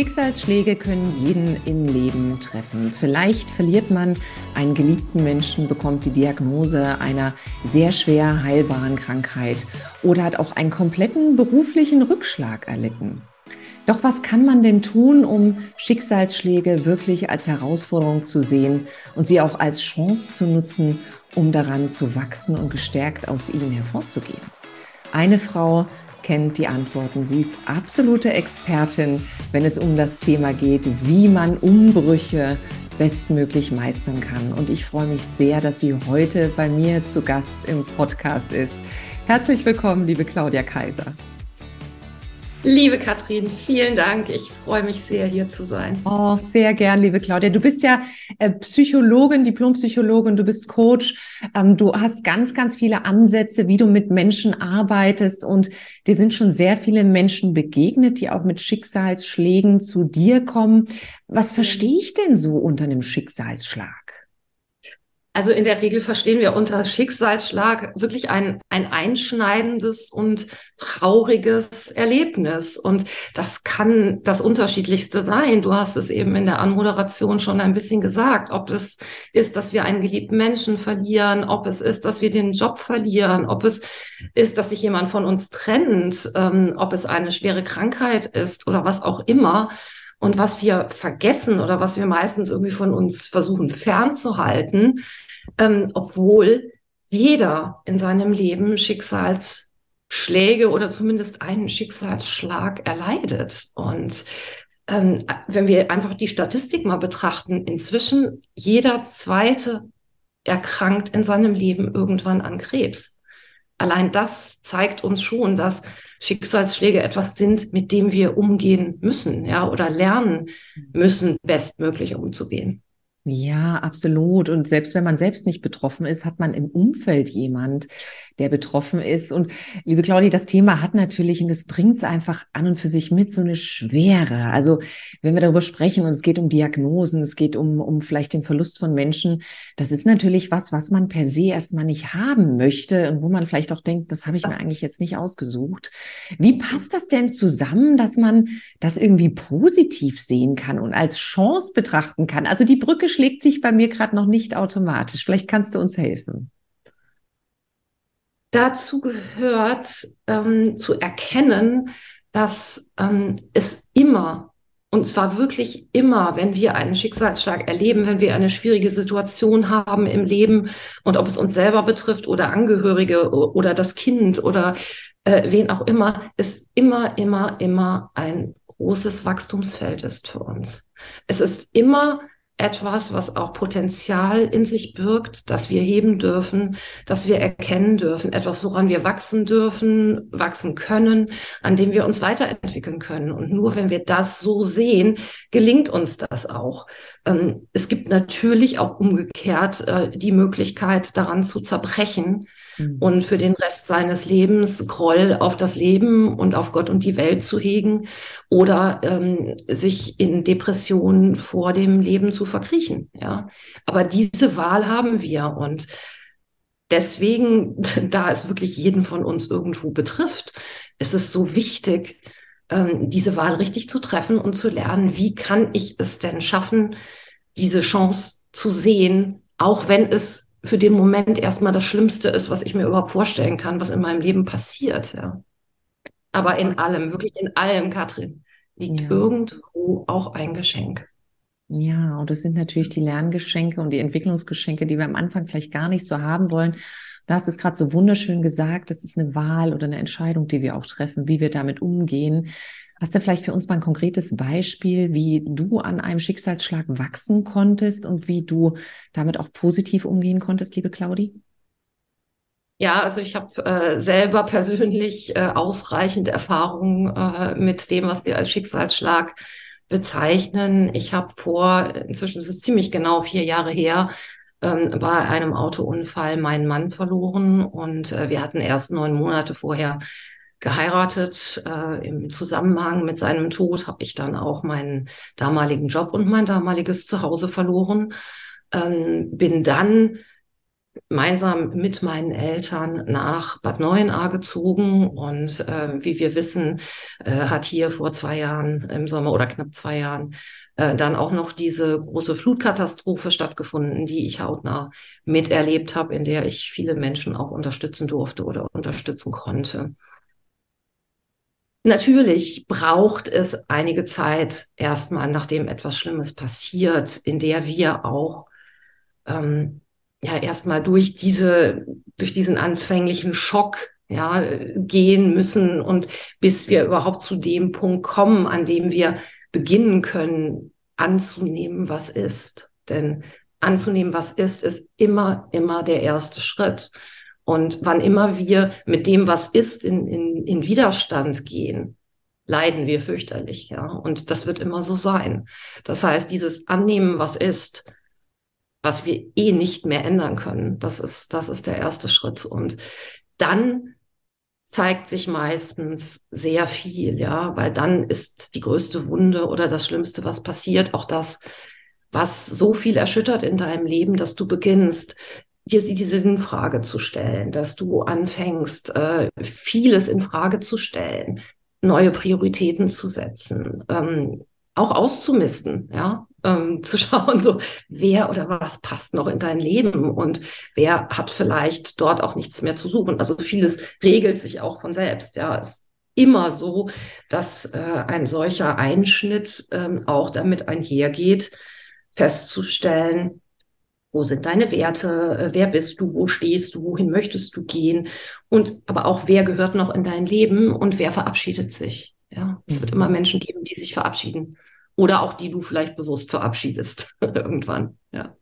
Schicksalsschläge können jeden im Leben treffen. Vielleicht verliert man einen geliebten Menschen, bekommt die Diagnose einer sehr schwer heilbaren Krankheit oder hat auch einen kompletten beruflichen Rückschlag erlitten. Doch was kann man denn tun, um Schicksalsschläge wirklich als Herausforderung zu sehen und sie auch als Chance zu nutzen, um daran zu wachsen und gestärkt aus ihnen hervorzugehen? Eine Frau kennt die Antworten. Sie ist absolute Expertin, wenn es um das Thema geht, wie man Umbrüche bestmöglich meistern kann. Und ich freue mich sehr, dass sie heute bei mir zu Gast im Podcast ist. Herzlich willkommen, liebe Claudia Kaiser. Liebe Katrin, vielen Dank. Ich freue mich sehr, hier zu sein. Oh, sehr gern, liebe Claudia. Du bist ja äh, Psychologin, Diplompsychologin, du bist Coach. Ähm, du hast ganz, ganz viele Ansätze, wie du mit Menschen arbeitest. Und dir sind schon sehr viele Menschen begegnet, die auch mit Schicksalsschlägen zu dir kommen. Was verstehe ich denn so unter einem Schicksalsschlag? Also in der Regel verstehen wir unter Schicksalsschlag wirklich ein, ein einschneidendes und trauriges Erlebnis. Und das kann das Unterschiedlichste sein. Du hast es eben in der Anmoderation schon ein bisschen gesagt, ob es ist, dass wir einen geliebten Menschen verlieren, ob es ist, dass wir den Job verlieren, ob es ist, dass sich jemand von uns trennt, ähm, ob es eine schwere Krankheit ist oder was auch immer. Und was wir vergessen oder was wir meistens irgendwie von uns versuchen fernzuhalten, ähm, obwohl jeder in seinem Leben Schicksalsschläge oder zumindest einen Schicksalsschlag erleidet. Und ähm, wenn wir einfach die Statistik mal betrachten, inzwischen jeder zweite erkrankt in seinem Leben irgendwann an Krebs. Allein das zeigt uns schon, dass Schicksalsschläge etwas sind, mit dem wir umgehen müssen, ja, oder lernen müssen, bestmöglich umzugehen. Ja, absolut. Und selbst wenn man selbst nicht betroffen ist, hat man im Umfeld jemand, der betroffen ist. Und liebe Claudia, das Thema hat natürlich, und das bringt es einfach an und für sich mit, so eine Schwere. Also wenn wir darüber sprechen und es geht um Diagnosen, es geht um, um vielleicht den Verlust von Menschen, das ist natürlich was, was man per se erstmal nicht haben möchte und wo man vielleicht auch denkt, das habe ich mir eigentlich jetzt nicht ausgesucht. Wie passt das denn zusammen, dass man das irgendwie positiv sehen kann und als Chance betrachten kann? Also die Brücke schlägt sich bei mir gerade noch nicht automatisch. Vielleicht kannst du uns helfen. Dazu gehört ähm, zu erkennen, dass ähm, es immer, und zwar wirklich immer, wenn wir einen Schicksalsschlag erleben, wenn wir eine schwierige Situation haben im Leben und ob es uns selber betrifft oder Angehörige oder das Kind oder äh, wen auch immer, es immer, immer, immer ein großes Wachstumsfeld ist für uns. Es ist immer etwas, was auch Potenzial in sich birgt, das wir heben dürfen, das wir erkennen dürfen, etwas, woran wir wachsen dürfen, wachsen können, an dem wir uns weiterentwickeln können. Und nur wenn wir das so sehen, gelingt uns das auch. Ähm, es gibt natürlich auch umgekehrt äh, die Möglichkeit, daran zu zerbrechen mhm. und für den Rest seines Lebens Groll auf das Leben und auf Gott und die Welt zu hegen oder ähm, sich in Depressionen vor dem Leben zu verkriechen. Ja, aber diese Wahl haben wir und deswegen, da es wirklich jeden von uns irgendwo betrifft, ist es so wichtig, ähm, diese Wahl richtig zu treffen und zu lernen, wie kann ich es denn schaffen, diese Chance zu sehen, auch wenn es für den Moment erstmal das Schlimmste ist, was ich mir überhaupt vorstellen kann, was in meinem Leben passiert. Ja. Aber in allem, wirklich in allem, Katrin, liegt ja. irgendwo auch ein Geschenk. Ja, und das sind natürlich die Lerngeschenke und die Entwicklungsgeschenke, die wir am Anfang vielleicht gar nicht so haben wollen. Du hast es gerade so wunderschön gesagt, das ist eine Wahl oder eine Entscheidung, die wir auch treffen, wie wir damit umgehen. Hast du vielleicht für uns mal ein konkretes Beispiel, wie du an einem Schicksalsschlag wachsen konntest und wie du damit auch positiv umgehen konntest, liebe Claudi? Ja, also ich habe äh, selber persönlich äh, ausreichend Erfahrung äh, mit dem, was wir als Schicksalsschlag bezeichnen. Ich habe vor, inzwischen ist es ziemlich genau vier Jahre her, ähm, bei einem Autounfall meinen Mann verloren und äh, wir hatten erst neun Monate vorher geheiratet. Äh, Im Zusammenhang mit seinem Tod habe ich dann auch meinen damaligen Job und mein damaliges Zuhause verloren. Ähm, bin dann gemeinsam mit meinen Eltern nach Bad Neuenahr gezogen und äh, wie wir wissen, äh, hat hier vor zwei Jahren im Sommer oder knapp zwei Jahren äh, dann auch noch diese große Flutkatastrophe stattgefunden, die ich hautnah miterlebt habe, in der ich viele Menschen auch unterstützen durfte oder unterstützen konnte. Natürlich braucht es einige Zeit erstmal, nachdem etwas Schlimmes passiert, in der wir auch ähm, ja erstmal durch diese, durch diesen anfänglichen Schock ja, gehen müssen und bis wir überhaupt zu dem Punkt kommen, an dem wir beginnen können, anzunehmen, was ist. Denn anzunehmen, was ist, ist immer, immer der erste Schritt. Und wann immer wir mit dem, was ist, in, in, in Widerstand gehen, leiden wir fürchterlich, ja. Und das wird immer so sein. Das heißt, dieses Annehmen, was ist, was wir eh nicht mehr ändern können. Das ist, das ist der erste Schritt. Und dann zeigt sich meistens sehr viel, ja, weil dann ist die größte Wunde oder das Schlimmste, was passiert, auch das, was so viel erschüttert in deinem Leben, dass du beginnst, dir diese Sinnfrage zu stellen, dass du anfängst, äh, vieles in Frage zu stellen, neue Prioritäten zu setzen, ähm, auch auszumisten, ja, ähm, zu schauen, so wer oder was passt noch in dein Leben und wer hat vielleicht dort auch nichts mehr zu suchen. Also vieles regelt sich auch von selbst, ja. Es ist immer so, dass äh, ein solcher Einschnitt ähm, auch damit einhergeht, festzustellen, wo sind deine Werte? Äh, wer bist du? Wo stehst du? Wohin möchtest du gehen? Und aber auch, wer gehört noch in dein Leben und wer verabschiedet sich? Ja, es mhm. wird immer Menschen geben, die sich verabschieden. Oder auch die du vielleicht bewusst verabschiedest irgendwann. Ja.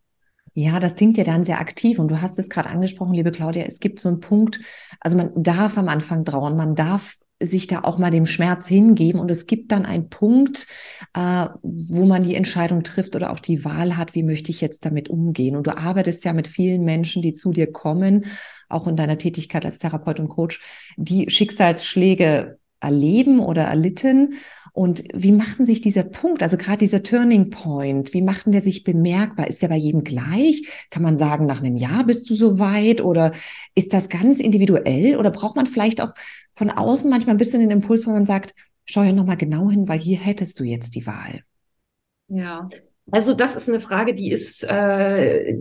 Ja, das klingt ja dann sehr aktiv und du hast es gerade angesprochen, liebe Claudia, es gibt so einen Punkt, also man darf am Anfang trauern, man darf sich da auch mal dem Schmerz hingeben und es gibt dann einen Punkt, äh, wo man die Entscheidung trifft oder auch die Wahl hat, wie möchte ich jetzt damit umgehen. Und du arbeitest ja mit vielen Menschen, die zu dir kommen, auch in deiner Tätigkeit als Therapeut und Coach, die Schicksalsschläge erleben oder erlitten und wie machten sich dieser Punkt, also gerade dieser Turning Point, wie machten der sich bemerkbar? Ist der bei jedem gleich? Kann man sagen, nach einem Jahr bist du so weit? Oder ist das ganz individuell? Oder braucht man vielleicht auch von außen manchmal ein bisschen den Impuls, wo man sagt, schau ja nochmal genau hin, weil hier hättest du jetzt die Wahl? Ja, also das ist eine Frage, die ist, äh,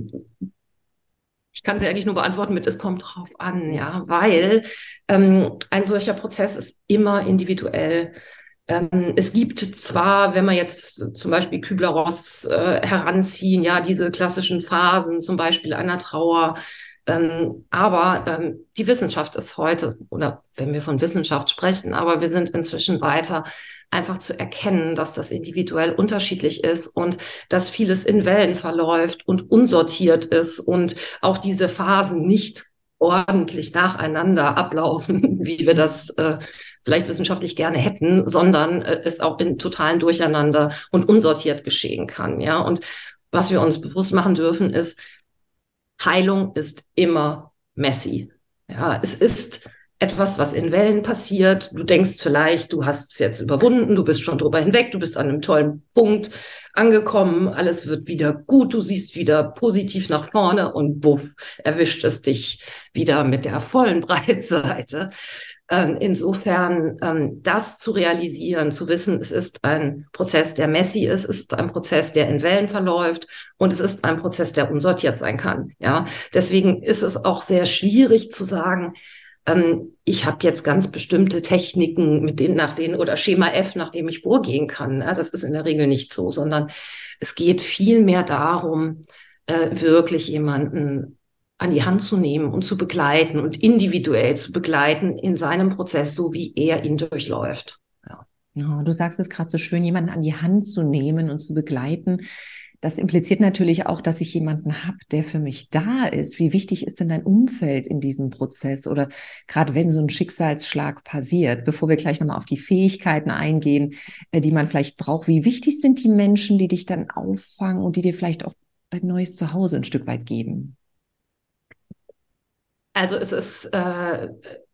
ich kann sie eigentlich nur beantworten mit, es kommt drauf an, ja, weil ähm, ein solcher Prozess ist immer individuell. Ähm, es gibt zwar, wenn wir jetzt zum Beispiel Kübler-Ross äh, heranziehen, ja, diese klassischen Phasen, zum Beispiel einer Trauer, ähm, aber ähm, die Wissenschaft ist heute, oder wenn wir von Wissenschaft sprechen, aber wir sind inzwischen weiter, einfach zu erkennen, dass das individuell unterschiedlich ist und dass vieles in Wellen verläuft und unsortiert ist und auch diese Phasen nicht ordentlich nacheinander ablaufen, wie wir das äh, vielleicht wissenschaftlich gerne hätten, sondern äh, es auch in totalen Durcheinander und unsortiert geschehen kann. Ja, und was wir uns bewusst machen dürfen, ist, Heilung ist immer messy. Ja, es ist etwas, was in Wellen passiert. Du denkst vielleicht, du hast es jetzt überwunden, du bist schon drüber hinweg, du bist an einem tollen Punkt angekommen, alles wird wieder gut, du siehst wieder positiv nach vorne und buff, erwischt es dich wieder mit der vollen Breitseite. Ähm, insofern ähm, das zu realisieren, zu wissen, es ist ein Prozess, der messy ist, es ist ein Prozess, der in Wellen verläuft und es ist ein Prozess, der unsortiert sein kann. Ja, deswegen ist es auch sehr schwierig zu sagen, ähm, ich habe jetzt ganz bestimmte Techniken, mit denen, nach denen oder Schema F, nach dem ich vorgehen kann. Ja, das ist in der Regel nicht so, sondern es geht viel mehr darum, äh, wirklich jemanden an die Hand zu nehmen und zu begleiten und individuell zu begleiten in seinem Prozess, so wie er ihn durchläuft. Ja. du sagst es gerade so schön, jemanden an die Hand zu nehmen und zu begleiten. das impliziert natürlich auch, dass ich jemanden habe, der für mich da ist. Wie wichtig ist denn dein Umfeld in diesem Prozess oder gerade wenn so ein Schicksalsschlag passiert, bevor wir gleich nochmal auf die Fähigkeiten eingehen, äh, die man vielleicht braucht. Wie wichtig sind die Menschen, die dich dann auffangen und die dir vielleicht auch dein neues Zuhause ein Stück weit geben? Also es ist, äh,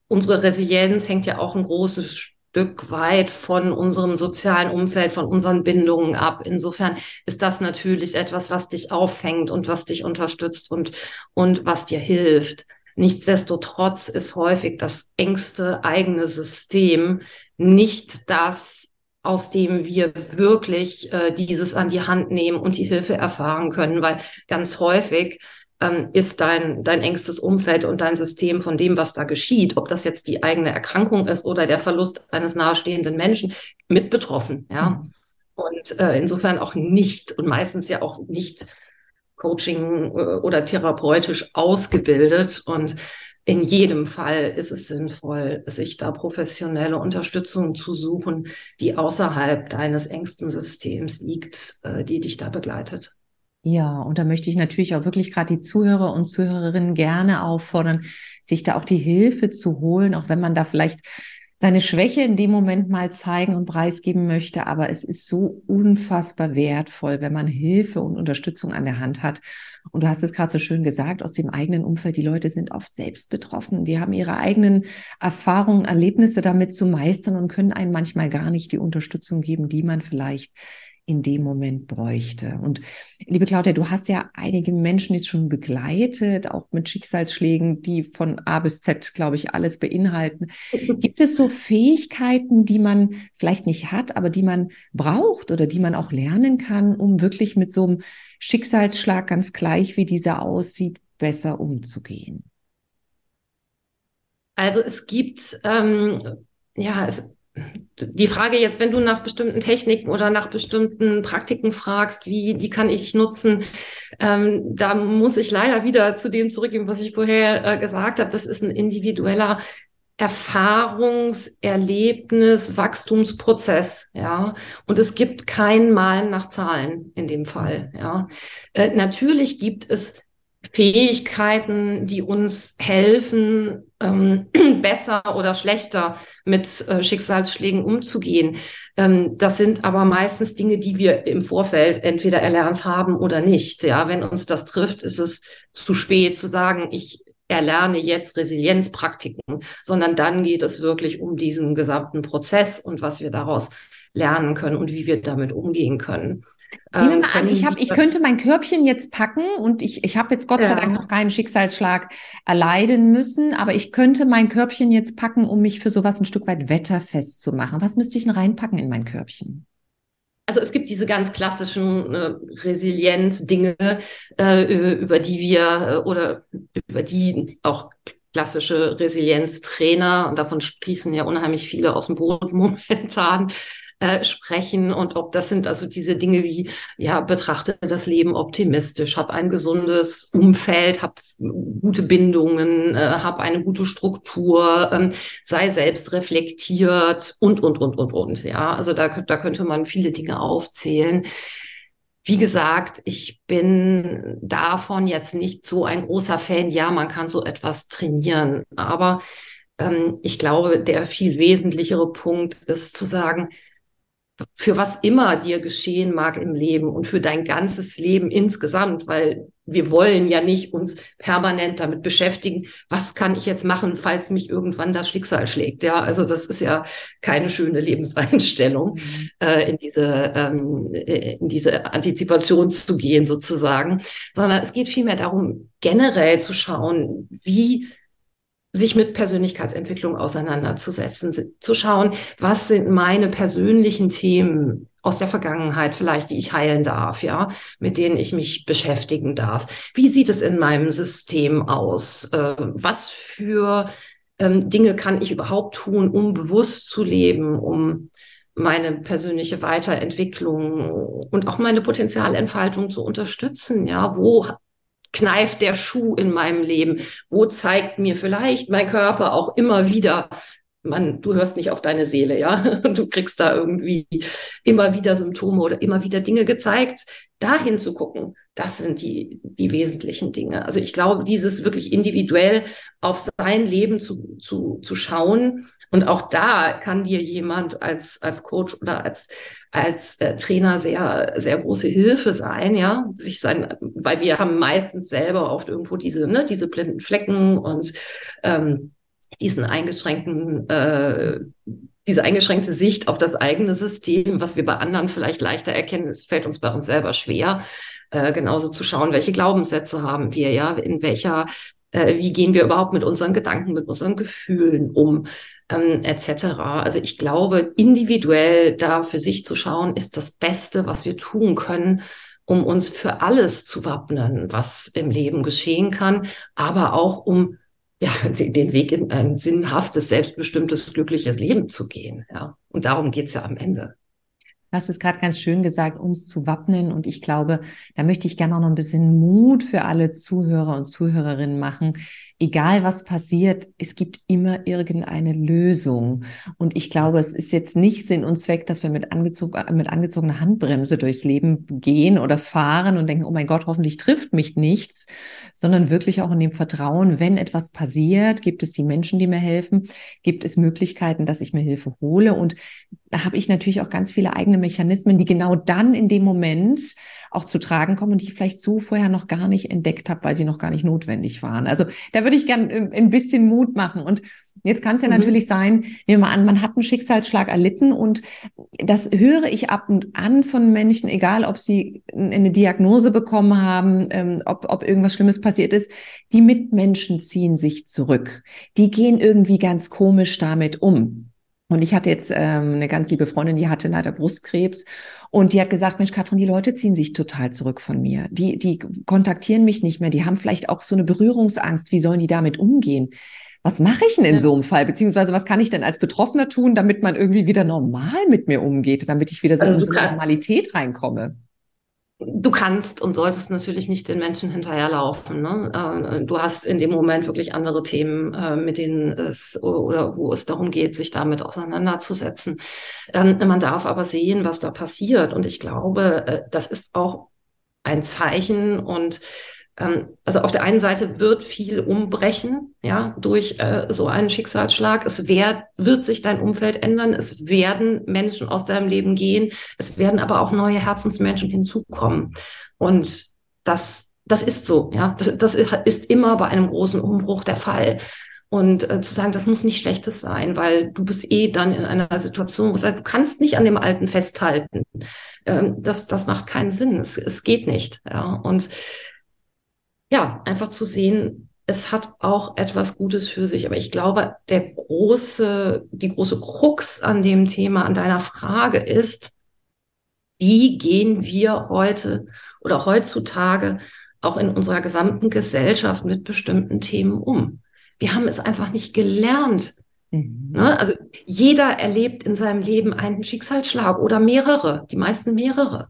unsere Resilienz hängt ja auch ein großes Stück weit von unserem sozialen Umfeld, von unseren Bindungen ab. Insofern ist das natürlich etwas, was dich auffängt und was dich unterstützt und, und was dir hilft. Nichtsdestotrotz ist häufig das engste eigene System nicht das, aus dem wir wirklich äh, dieses an die Hand nehmen und die Hilfe erfahren können, weil ganz häufig ähm, ist dein, dein engstes Umfeld und dein System von dem, was da geschieht, ob das jetzt die eigene Erkrankung ist oder der Verlust eines nahestehenden Menschen, mit betroffen. Ja. Mhm. Und äh, insofern auch nicht und meistens ja auch nicht Coaching äh, oder therapeutisch ausgebildet. Und in jedem Fall ist es sinnvoll, sich da professionelle Unterstützung zu suchen, die außerhalb deines engsten Systems liegt, äh, die dich da begleitet. Ja, und da möchte ich natürlich auch wirklich gerade die Zuhörer und Zuhörerinnen gerne auffordern, sich da auch die Hilfe zu holen, auch wenn man da vielleicht seine Schwäche in dem Moment mal zeigen und preisgeben möchte. Aber es ist so unfassbar wertvoll, wenn man Hilfe und Unterstützung an der Hand hat. Und du hast es gerade so schön gesagt, aus dem eigenen Umfeld, die Leute sind oft selbst betroffen. Die haben ihre eigenen Erfahrungen, Erlebnisse damit zu meistern und können einem manchmal gar nicht die Unterstützung geben, die man vielleicht in dem Moment bräuchte. Und liebe Claudia, du hast ja einige Menschen jetzt schon begleitet, auch mit Schicksalsschlägen, die von A bis Z, glaube ich, alles beinhalten. Gibt es so Fähigkeiten, die man vielleicht nicht hat, aber die man braucht oder die man auch lernen kann, um wirklich mit so einem Schicksalsschlag, ganz gleich wie dieser aussieht, besser umzugehen? Also es gibt ähm, ja, es, die Frage jetzt, wenn du nach bestimmten Techniken oder nach bestimmten Praktiken fragst, wie die kann ich nutzen, ähm, da muss ich leider wieder zu dem zurückgehen, was ich vorher äh, gesagt habe. Das ist ein individueller Erfahrungs-, Wachstumsprozess, ja. Und es gibt kein Malen nach Zahlen in dem Fall, ja. Äh, natürlich gibt es Fähigkeiten, die uns helfen, ähm, besser oder schlechter mit äh, Schicksalsschlägen umzugehen. Ähm, das sind aber meistens Dinge, die wir im Vorfeld entweder erlernt haben oder nicht. Ja, wenn uns das trifft, ist es zu spät zu sagen, ich erlerne jetzt Resilienzpraktiken, sondern dann geht es wirklich um diesen gesamten Prozess und was wir daraus lernen können und wie wir damit umgehen können. Nehmen wir mal an, ich, hab, ich könnte mein Körbchen jetzt packen und ich, ich habe jetzt Gott ja. sei Dank noch keinen Schicksalsschlag erleiden müssen, aber ich könnte mein Körbchen jetzt packen, um mich für sowas ein Stück weit wetterfest zu machen. Was müsste ich denn reinpacken in mein Körbchen? Also es gibt diese ganz klassischen äh, Resilienz-Dinge, äh, über die wir äh, oder über die auch klassische Resilienztrainer, und davon sprießen ja unheimlich viele aus dem Boot momentan, äh, sprechen und ob das sind also diese Dinge wie, ja, betrachte das Leben optimistisch, habe ein gesundes Umfeld, habe gute Bindungen, äh, habe eine gute Struktur, ähm, sei selbst reflektiert und, und, und, und, und. Ja, also da, da könnte man viele Dinge aufzählen. Wie gesagt, ich bin davon jetzt nicht so ein großer Fan. Ja, man kann so etwas trainieren, aber ähm, ich glaube, der viel wesentlichere Punkt ist zu sagen, für was immer dir geschehen mag im Leben und für dein ganzes Leben insgesamt, weil wir wollen ja nicht uns permanent damit beschäftigen, was kann ich jetzt machen, falls mich irgendwann das Schicksal schlägt. Ja, also das ist ja keine schöne Lebenseinstellung, mhm. äh, in diese ähm, in diese Antizipation zu gehen sozusagen, sondern es geht vielmehr darum, generell zu schauen, wie sich mit Persönlichkeitsentwicklung auseinanderzusetzen, zu schauen, was sind meine persönlichen Themen aus der Vergangenheit vielleicht, die ich heilen darf, ja, mit denen ich mich beschäftigen darf. Wie sieht es in meinem System aus? Äh, was für ähm, Dinge kann ich überhaupt tun, um bewusst zu leben, um meine persönliche Weiterentwicklung und auch meine Potenzialentfaltung zu unterstützen. Ja, wo kneift der Schuh in meinem Leben? Wo zeigt mir vielleicht mein Körper auch immer wieder, man, du hörst nicht auf deine Seele, ja. Du kriegst da irgendwie immer wieder Symptome oder immer wieder Dinge gezeigt. Dahin zu gucken, das sind die, die wesentlichen Dinge. Also ich glaube, dieses wirklich individuell auf sein Leben zu, zu, zu schauen. Und auch da kann dir jemand als, als Coach oder als, als äh, Trainer sehr, sehr große Hilfe sein, ja. Sich sein, weil wir haben meistens selber oft irgendwo diese, ne, diese blinden Flecken und, ähm, diesen eingeschränkten, äh, diese eingeschränkte Sicht auf das eigene System, was wir bei anderen vielleicht leichter erkennen, es fällt uns bei uns selber schwer, äh, genauso zu schauen, welche Glaubenssätze haben wir, ja, in welcher, äh, wie gehen wir überhaupt mit unseren Gedanken, mit unseren Gefühlen um, ähm, etc. Also ich glaube, individuell da für sich zu schauen, ist das Beste, was wir tun können, um uns für alles zu wappnen, was im Leben geschehen kann, aber auch um ja, den Weg in ein sinnhaftes, selbstbestimmtes, glückliches Leben zu gehen. Ja. Und darum geht's ja am Ende. Du hast es gerade ganz schön gesagt, ums zu wappnen. Und ich glaube, da möchte ich gerne auch noch ein bisschen Mut für alle Zuhörer und Zuhörerinnen machen. Egal was passiert, es gibt immer irgendeine Lösung. Und ich glaube, es ist jetzt nicht Sinn und Zweck, dass wir mit, angezog mit angezogener Handbremse durchs Leben gehen oder fahren und denken, oh mein Gott, hoffentlich trifft mich nichts, sondern wirklich auch in dem Vertrauen, wenn etwas passiert, gibt es die Menschen, die mir helfen, gibt es Möglichkeiten, dass ich mir Hilfe hole. Und da habe ich natürlich auch ganz viele eigene Mechanismen, die genau dann in dem Moment auch zu tragen kommen und die ich vielleicht so vorher noch gar nicht entdeckt habe, weil sie noch gar nicht notwendig waren. Also da würde ich gerne ein bisschen Mut machen. Und jetzt kann es ja mhm. natürlich sein, nehmen wir mal an, man hat einen Schicksalsschlag erlitten und das höre ich ab und an von Menschen, egal ob sie eine Diagnose bekommen haben, ähm, ob, ob irgendwas Schlimmes passiert ist, die Mitmenschen ziehen sich zurück. Die gehen irgendwie ganz komisch damit um. Und ich hatte jetzt ähm, eine ganz liebe Freundin, die hatte leider Brustkrebs und die hat gesagt, Mensch, Katrin, die Leute ziehen sich total zurück von mir. Die, die kontaktieren mich nicht mehr. Die haben vielleicht auch so eine Berührungsangst. Wie sollen die damit umgehen? Was mache ich denn in ja. so einem Fall? Beziehungsweise was kann ich denn als Betroffener tun, damit man irgendwie wieder normal mit mir umgeht, damit ich wieder so also in so eine Normalität reinkomme? Du kannst und solltest natürlich nicht den Menschen hinterherlaufen. Ne? Äh, du hast in dem Moment wirklich andere Themen, äh, mit denen es oder wo es darum geht, sich damit auseinanderzusetzen. Ähm, man darf aber sehen, was da passiert. Und ich glaube, äh, das ist auch ein Zeichen und also auf der einen Seite wird viel umbrechen, ja, durch äh, so einen Schicksalsschlag. Es werd, wird sich dein Umfeld ändern. Es werden Menschen aus deinem Leben gehen. Es werden aber auch neue Herzensmenschen hinzukommen. Und das, das ist so, ja. Das, das ist immer bei einem großen Umbruch der Fall. Und äh, zu sagen, das muss nicht Schlechtes sein, weil du bist eh dann in einer Situation, wo du sagst, du kannst nicht an dem Alten festhalten. Ähm, das, das macht keinen Sinn. Es, es geht nicht. Ja. Und ja, einfach zu sehen, es hat auch etwas Gutes für sich. Aber ich glaube, der große, die große Krux an dem Thema, an deiner Frage ist, wie gehen wir heute oder heutzutage auch in unserer gesamten Gesellschaft mit bestimmten Themen um? Wir haben es einfach nicht gelernt. Mhm. Ne? Also jeder erlebt in seinem Leben einen Schicksalsschlag oder mehrere, die meisten mehrere.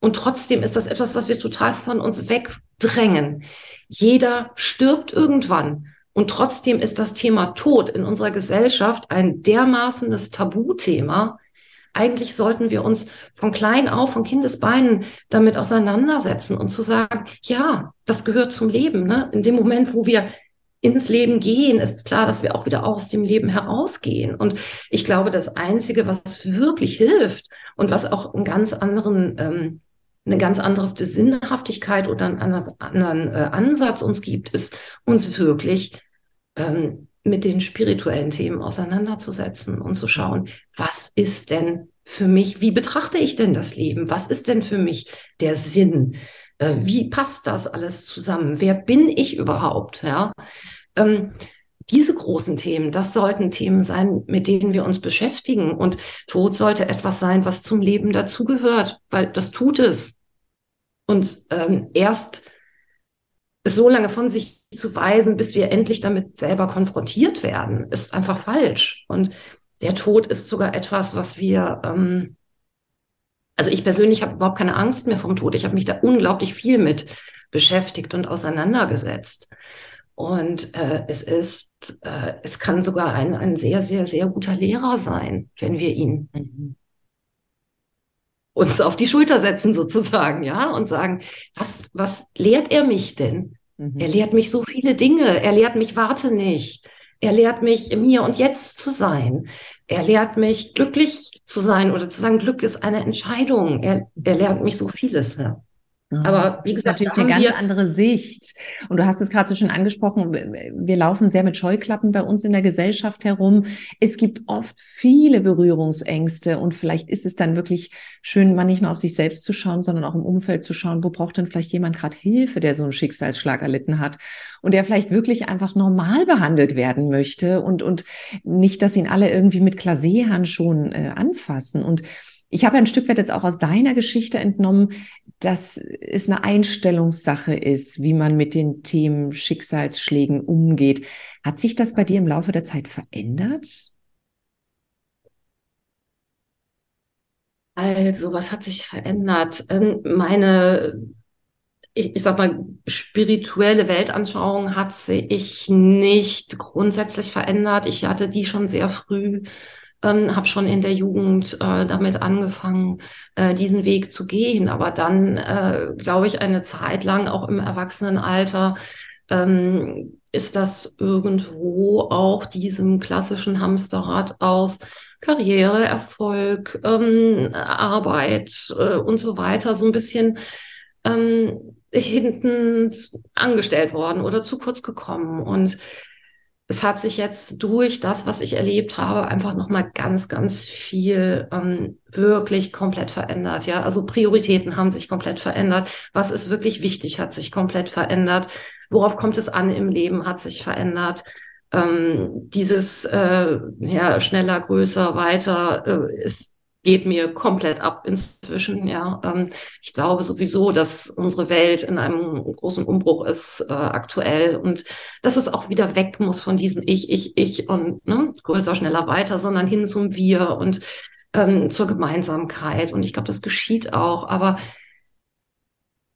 Und trotzdem ist das etwas, was wir total von uns wegdrängen. Jeder stirbt irgendwann. Und trotzdem ist das Thema Tod in unserer Gesellschaft ein dermaßenes Tabuthema. Eigentlich sollten wir uns von klein auf, von Kindesbeinen damit auseinandersetzen und zu sagen, ja, das gehört zum Leben. Ne? In dem Moment, wo wir ins Leben gehen, ist klar, dass wir auch wieder aus dem Leben herausgehen. Und ich glaube, das Einzige, was wirklich hilft und was auch einen ganz anderen ähm, eine ganz andere Sinnhaftigkeit oder einen anderen äh, Ansatz uns gibt, ist uns wirklich ähm, mit den spirituellen Themen auseinanderzusetzen und zu schauen, was ist denn für mich, wie betrachte ich denn das Leben? Was ist denn für mich der Sinn? Äh, wie passt das alles zusammen? Wer bin ich überhaupt? Ja. Ähm, diese großen Themen, das sollten Themen sein, mit denen wir uns beschäftigen. Und Tod sollte etwas sein, was zum Leben dazugehört, weil das tut es. Und ähm, erst so lange von sich zu weisen, bis wir endlich damit selber konfrontiert werden, ist einfach falsch. Und der Tod ist sogar etwas, was wir, ähm, also ich persönlich habe überhaupt keine Angst mehr vom Tod. Ich habe mich da unglaublich viel mit beschäftigt und auseinandergesetzt. Und äh, es ist, äh, es kann sogar ein, ein sehr, sehr, sehr guter Lehrer sein, wenn wir ihn mhm. Uns auf die Schulter setzen sozusagen, ja, und sagen, was, was lehrt er mich denn? Mhm. Er lehrt mich so viele Dinge. Er lehrt mich, warte nicht. Er lehrt mich, mir und jetzt zu sein. Er lehrt mich, glücklich zu sein oder zu sagen, Glück ist eine Entscheidung. Er, er lehrt mich so vieles. Ja. Aber wie gesagt, natürlich eine ganz andere Sicht. Und du hast es gerade so schön angesprochen, wir laufen sehr mit Scheuklappen bei uns in der Gesellschaft herum. Es gibt oft viele Berührungsängste und vielleicht ist es dann wirklich schön, mal nicht nur auf sich selbst zu schauen, sondern auch im Umfeld zu schauen, wo braucht denn vielleicht jemand gerade Hilfe, der so einen Schicksalsschlag erlitten hat und der vielleicht wirklich einfach normal behandelt werden möchte und, und nicht, dass ihn alle irgendwie mit Klaseehandschuhen äh, anfassen. Und ich habe ein Stück weit jetzt auch aus deiner Geschichte entnommen, dass es eine Einstellungssache ist, wie man mit den Themen Schicksalsschlägen umgeht. Hat sich das bei dir im Laufe der Zeit verändert? Also, was hat sich verändert? Ähm, meine, ich, ich sag mal, spirituelle Weltanschauung hat sich nicht grundsätzlich verändert. Ich hatte die schon sehr früh ähm, habe schon in der Jugend äh, damit angefangen, äh, diesen Weg zu gehen. Aber dann, äh, glaube ich, eine Zeit lang auch im Erwachsenenalter ähm, ist das irgendwo auch diesem klassischen Hamsterrad aus Karriere, Erfolg, ähm, Arbeit äh, und so weiter so ein bisschen ähm, hinten angestellt worden oder zu kurz gekommen. Und es hat sich jetzt durch das, was ich erlebt habe, einfach nochmal ganz, ganz viel ähm, wirklich komplett verändert. Ja, also Prioritäten haben sich komplett verändert. Was ist wirklich wichtig, hat sich komplett verändert. Worauf kommt es an im Leben, hat sich verändert. Ähm, dieses äh, ja, schneller, größer, weiter äh, ist geht mir komplett ab inzwischen. Ja, ähm, ich glaube sowieso, dass unsere Welt in einem großen Umbruch ist äh, aktuell und dass es auch wieder weg muss von diesem Ich, Ich, Ich und ne, größer, schneller, weiter, sondern hin zum Wir und ähm, zur Gemeinsamkeit. Und ich glaube, das geschieht auch. Aber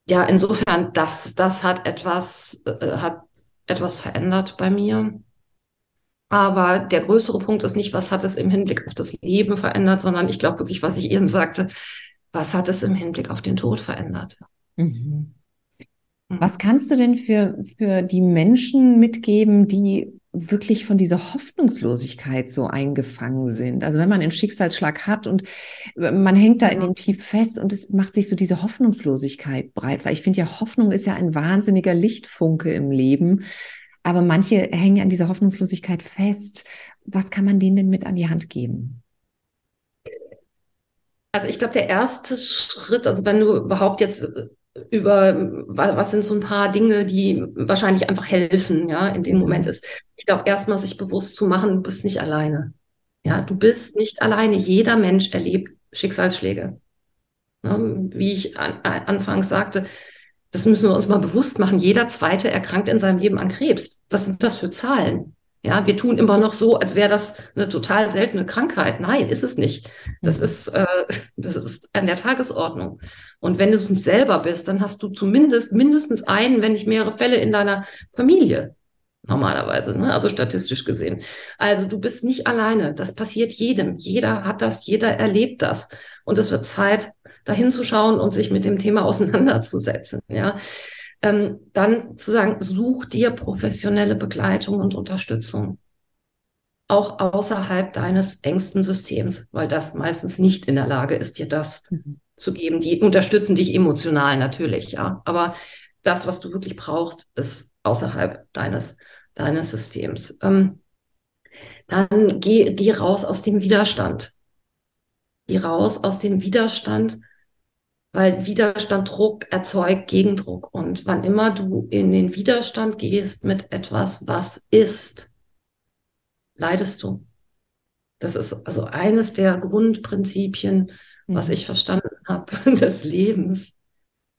ja, insofern, das, das hat etwas, äh, hat etwas verändert bei mir. Aber der größere Punkt ist nicht, was hat es im Hinblick auf das Leben verändert, sondern ich glaube wirklich, was ich eben sagte, was hat es im Hinblick auf den Tod verändert. Mhm. mhm. Was kannst du denn für, für die Menschen mitgeben, die wirklich von dieser Hoffnungslosigkeit so eingefangen sind. Also wenn man einen Schicksalsschlag hat und man hängt da in dem Tief fest und es macht sich so diese Hoffnungslosigkeit breit, weil ich finde ja, Hoffnung ist ja ein wahnsinniger Lichtfunke im Leben, aber manche hängen an dieser Hoffnungslosigkeit fest. Was kann man denen denn mit an die Hand geben? Also ich glaube, der erste Schritt, also wenn du überhaupt jetzt äh, über was sind so ein paar Dinge, die wahrscheinlich einfach helfen, ja, in dem mhm. Moment ist, ich glaube, erstmal sich bewusst zu machen, du bist nicht alleine. Ja, du bist nicht alleine. Jeder Mensch erlebt Schicksalsschläge. Ne? Wie ich an, anfangs sagte, das müssen wir uns mal bewusst machen. Jeder Zweite erkrankt in seinem Leben an Krebs. Was sind das für Zahlen? Ja, wir tun immer noch so, als wäre das eine total seltene Krankheit. Nein, ist es nicht. Das mhm. ist, äh, das ist an der Tagesordnung. Und wenn du es nicht selber bist, dann hast du zumindest mindestens einen, wenn nicht mehrere Fälle in deiner Familie. Normalerweise, ne? also statistisch gesehen. Also du bist nicht alleine. Das passiert jedem. Jeder hat das, jeder erlebt das. Und es wird Zeit, dahin zu schauen und sich mit dem Thema auseinanderzusetzen. Ja. Ähm, dann zu sagen, such dir professionelle Begleitung und Unterstützung. Auch außerhalb deines engsten Systems, weil das meistens nicht in der Lage ist, dir das mhm. zu geben. Die unterstützen dich emotional natürlich, ja. Aber das, was du wirklich brauchst, ist außerhalb deines, deines Systems. Ähm, dann geh, geh raus aus dem Widerstand. Geh raus aus dem Widerstand weil Widerstand Druck erzeugt Gegendruck. Und wann immer du in den Widerstand gehst mit etwas, was ist, leidest du. Das ist also eines der Grundprinzipien, was mhm. ich verstanden habe des Lebens.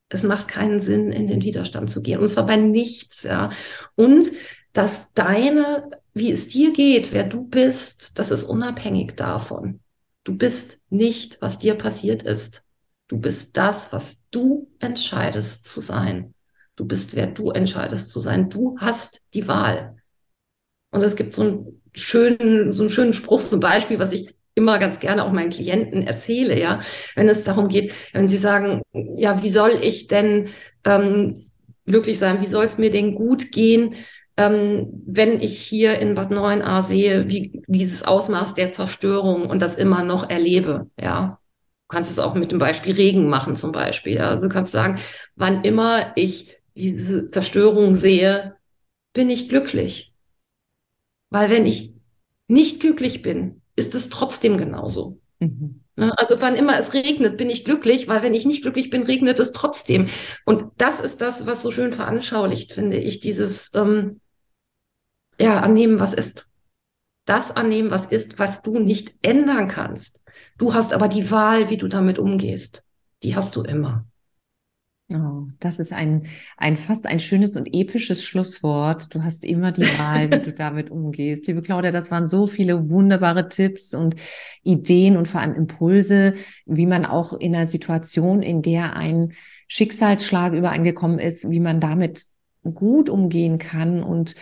Es macht keinen Sinn, in den Widerstand zu gehen. Und zwar bei nichts, ja. Und dass deine, wie es dir geht, wer du bist, das ist unabhängig davon. Du bist nicht, was dir passiert ist. Du bist das, was du entscheidest zu sein. Du bist, wer du entscheidest zu sein. Du hast die Wahl. Und es gibt so einen schönen, so einen schönen Spruch, ein Beispiel, was ich immer ganz gerne auch meinen Klienten erzähle, ja, wenn es darum geht, wenn sie sagen, ja, wie soll ich denn ähm, glücklich sein, wie soll es mir denn gut gehen, ähm, wenn ich hier in Bad 9a sehe, wie dieses Ausmaß der Zerstörung und das immer noch erlebe, ja. Du kannst es auch mit dem Beispiel Regen machen zum Beispiel. Also du kannst sagen, wann immer ich diese Zerstörung sehe, bin ich glücklich. Weil wenn ich nicht glücklich bin, ist es trotzdem genauso. Mhm. Ne? Also wann immer es regnet, bin ich glücklich, weil wenn ich nicht glücklich bin, regnet es trotzdem. Und das ist das, was so schön veranschaulicht, finde ich, dieses ähm, ja, annehmen, was ist. Das annehmen, was ist, was du nicht ändern kannst. Du hast aber die Wahl, wie du damit umgehst. Die hast du immer. Oh, das ist ein, ein fast ein schönes und episches Schlusswort. Du hast immer die Wahl, wie du damit umgehst. Liebe Claudia, das waren so viele wunderbare Tipps und Ideen und vor allem Impulse, wie man auch in einer Situation, in der ein Schicksalsschlag übereingekommen ist, wie man damit gut umgehen kann und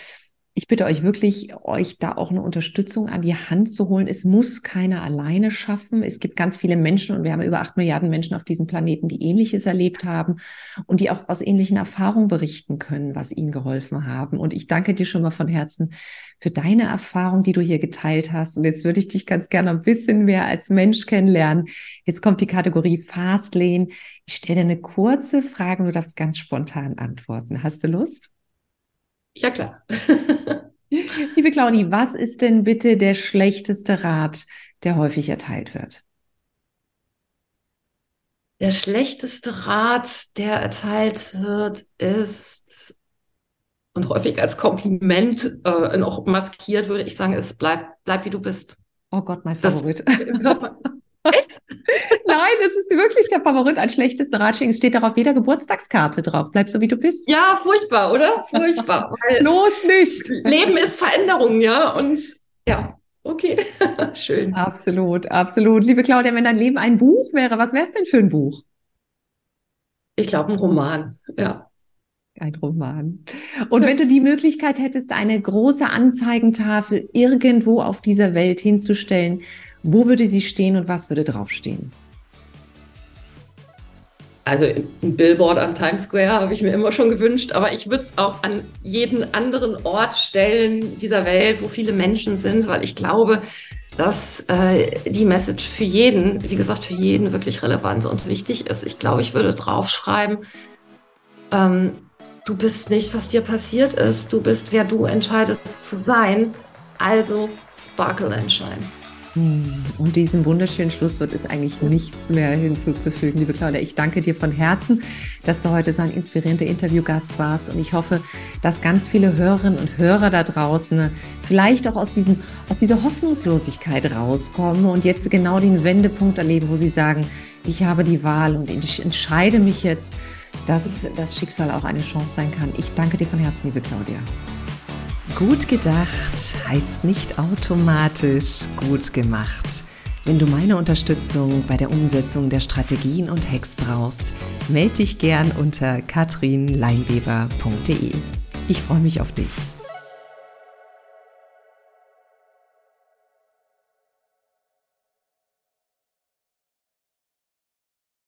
ich bitte euch wirklich, euch da auch eine Unterstützung an die Hand zu holen. Es muss keiner alleine schaffen. Es gibt ganz viele Menschen und wir haben über acht Milliarden Menschen auf diesem Planeten, die Ähnliches erlebt haben und die auch aus ähnlichen Erfahrungen berichten können, was ihnen geholfen haben. Und ich danke dir schon mal von Herzen für deine Erfahrung, die du hier geteilt hast. Und jetzt würde ich dich ganz gerne ein bisschen mehr als Mensch kennenlernen. Jetzt kommt die Kategorie Fastlane. Ich stelle dir eine kurze Frage und du darfst ganz spontan antworten. Hast du Lust? Ja, klar. Liebe Claudi, was ist denn bitte der schlechteste Rat, der häufig erteilt wird? Der schlechteste Rat, der erteilt wird, ist und häufig als Kompliment äh, noch maskiert, würde ich sagen, ist bleib, bleib wie du bist. Oh Gott, mein Favorit. Echt? Wirklich der Favorit als schlechtesten Ratschlägen. Es steht darauf jeder Geburtstagskarte drauf. Bleib so, wie du bist. Ja, furchtbar, oder? Furchtbar. Los nicht. Leben ist Veränderung, ja. Und ja, okay. Schön. Absolut, absolut. Liebe Claudia, wenn dein Leben ein Buch wäre, was wäre es denn für ein Buch? Ich glaube, ein Roman, ja. Ein Roman. Und wenn du die Möglichkeit hättest, eine große Anzeigentafel irgendwo auf dieser Welt hinzustellen, wo würde sie stehen und was würde draufstehen? Also ein Billboard am Times Square habe ich mir immer schon gewünscht, aber ich würde es auch an jeden anderen Ort stellen dieser Welt, wo viele Menschen sind, weil ich glaube, dass äh, die Message für jeden, wie gesagt, für jeden wirklich relevant und wichtig ist. Ich glaube, ich würde draufschreiben, ähm, du bist nicht, was dir passiert ist, du bist, wer du entscheidest zu sein, also sparkle and shine. Hm, und diesem wunderschönen Schlusswort ist eigentlich nichts mehr hinzuzufügen, liebe Claudia. Ich danke dir von Herzen, dass du heute so ein inspirierender Interviewgast warst. Und ich hoffe, dass ganz viele Hörerinnen und Hörer da draußen vielleicht auch aus, diesen, aus dieser Hoffnungslosigkeit rauskommen und jetzt genau den Wendepunkt erleben, wo sie sagen, ich habe die Wahl und ich entscheide mich jetzt, dass das Schicksal auch eine Chance sein kann. Ich danke dir von Herzen, liebe Claudia. Gut gedacht heißt nicht automatisch gut gemacht. Wenn du meine Unterstützung bei der Umsetzung der Strategien und Hacks brauchst, melde dich gern unter katrinleinweber.de. Ich freue mich auf dich.